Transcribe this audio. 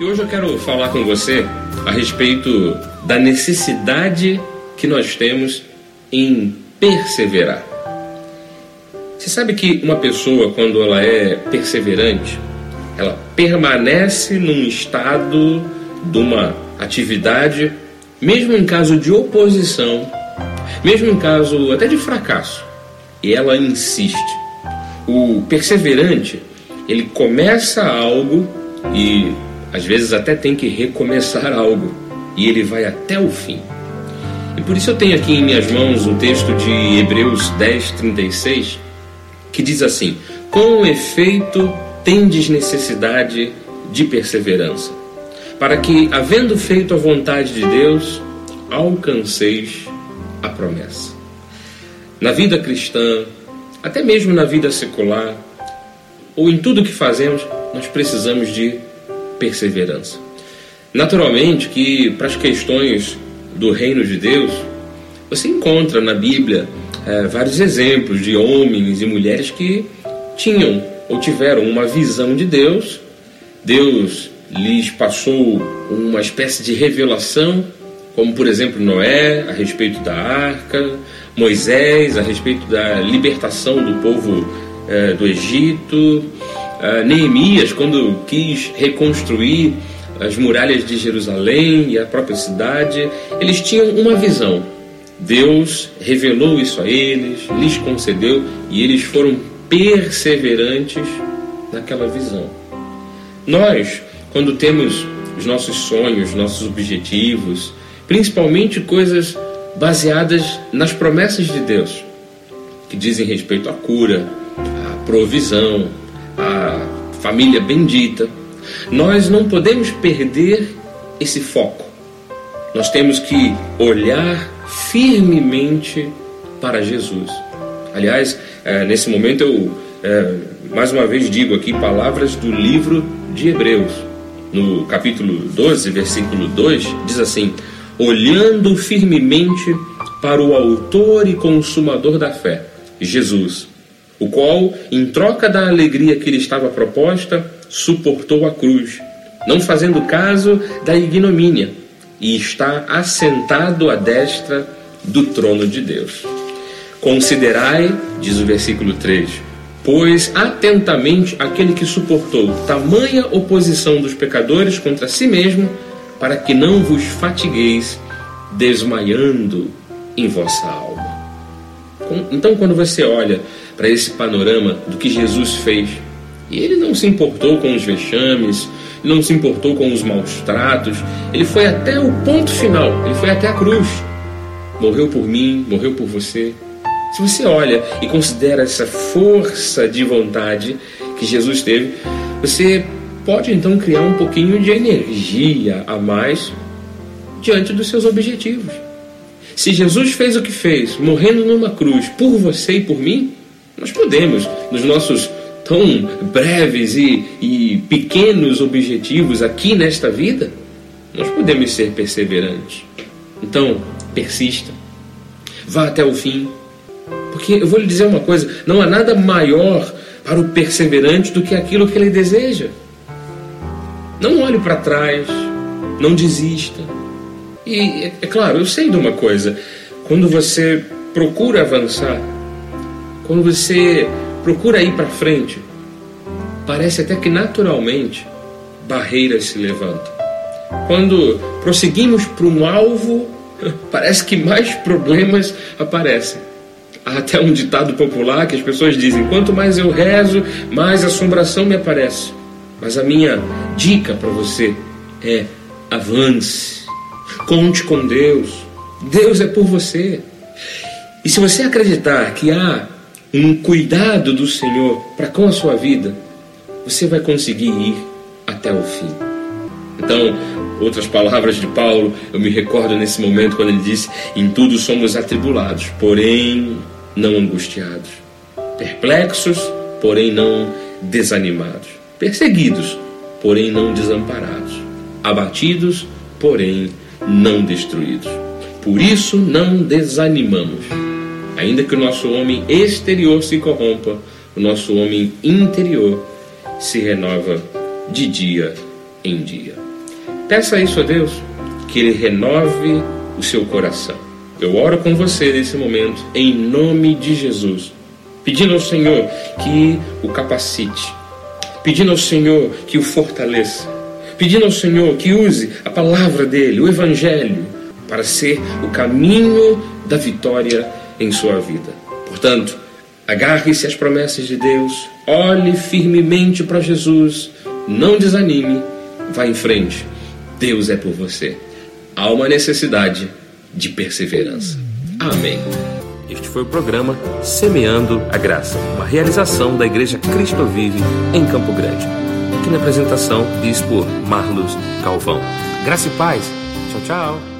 E hoje eu quero falar com você a respeito da necessidade que nós temos em perseverar. Você sabe que uma pessoa, quando ela é perseverante, ela permanece num estado de uma atividade, mesmo em caso de oposição, mesmo em caso até de fracasso, e ela insiste. O perseverante, ele começa algo e às vezes até tem que recomeçar algo, e ele vai até o fim. E por isso eu tenho aqui em minhas mãos um texto de Hebreus 10, 36, que diz assim: Com efeito, tendes necessidade de perseverança, para que, havendo feito a vontade de Deus, alcanceis a promessa. Na vida cristã, até mesmo na vida secular, ou em tudo que fazemos, nós precisamos de perseverança. Naturalmente que para as questões do reino de Deus, você encontra na Bíblia é, vários exemplos de homens e mulheres que tinham ou tiveram uma visão de Deus, Deus lhes passou uma espécie de revelação, como por exemplo Noé a respeito da arca, Moisés a respeito da libertação do povo é, do Egito, Neemias quando quis reconstruir as muralhas de Jerusalém e a própria cidade, eles tinham uma visão. Deus revelou isso a eles, lhes concedeu e eles foram perseverantes naquela visão. Nós, quando temos os nossos sonhos, nossos objetivos, principalmente coisas baseadas nas promessas de Deus, que dizem respeito à cura, provisão, à família bendita, nós não podemos perder esse foco. Nós temos que olhar firmemente para Jesus. Aliás, é, nesse momento eu é, mais uma vez digo aqui palavras do livro de Hebreus. No capítulo 12, versículo 2, diz assim: Olhando firmemente para o Autor e Consumador da fé, Jesus, o qual, em troca da alegria que lhe estava proposta, suportou a cruz, não fazendo caso da ignomínia, e está assentado à destra do trono de Deus. Considerai, diz o versículo 3, pois atentamente aquele que suportou tamanha oposição dos pecadores contra si mesmo, para que não vos fatigueis desmaiando em vossa alma. Então, quando você olha para esse panorama do que Jesus fez, e ele não se importou com os vexames, não se importou com os maus tratos, ele foi até o ponto final, ele foi até a cruz. Morreu por mim, morreu por você. Se você olha e considera essa força de vontade que Jesus teve, você pode então criar um pouquinho de energia a mais diante dos seus objetivos. Se Jesus fez o que fez, morrendo numa cruz por você e por mim, nós podemos, nos nossos tão breves e, e pequenos objetivos aqui nesta vida, nós podemos ser perseverantes. Então, persista. Vá até o fim. Porque eu vou lhe dizer uma coisa: não há nada maior para o perseverante do que aquilo que ele deseja. Não olhe para trás, não desista. E é, é claro, eu sei de uma coisa: quando você procura avançar, quando você procura ir para frente, parece até que naturalmente barreiras se levantam. Quando prosseguimos para um alvo, parece que mais problemas aparecem. Há até um ditado popular que as pessoas dizem: quanto mais eu rezo, mais assombração me aparece. Mas a minha dica para você é: avance, conte com Deus. Deus é por você. E se você acreditar que há um cuidado do Senhor para com a sua vida, você vai conseguir ir até o fim. Então, outras palavras de Paulo, eu me recordo nesse momento quando ele disse: Em tudo somos atribulados, porém não angustiados, perplexos, porém não desanimados, perseguidos, porém não desamparados, abatidos, porém não destruídos. Por isso não desanimamos Ainda que o nosso homem exterior se corrompa, o nosso homem interior se renova de dia em dia. Peça isso a Deus, que Ele renove o seu coração. Eu oro com você nesse momento, em nome de Jesus, pedindo ao Senhor que o capacite, pedindo ao Senhor que o fortaleça, pedindo ao Senhor que use a palavra dele, o Evangelho, para ser o caminho da vitória em sua vida. Portanto, agarre-se às promessas de Deus, olhe firmemente para Jesus, não desanime, vá em frente. Deus é por você. Há uma necessidade de perseverança. Amém. Este foi o programa Semeando a Graça, uma realização da Igreja Cristo Vive em Campo Grande. Aqui na apresentação, Bispo Marlos Calvão. Graça e paz. Tchau, tchau.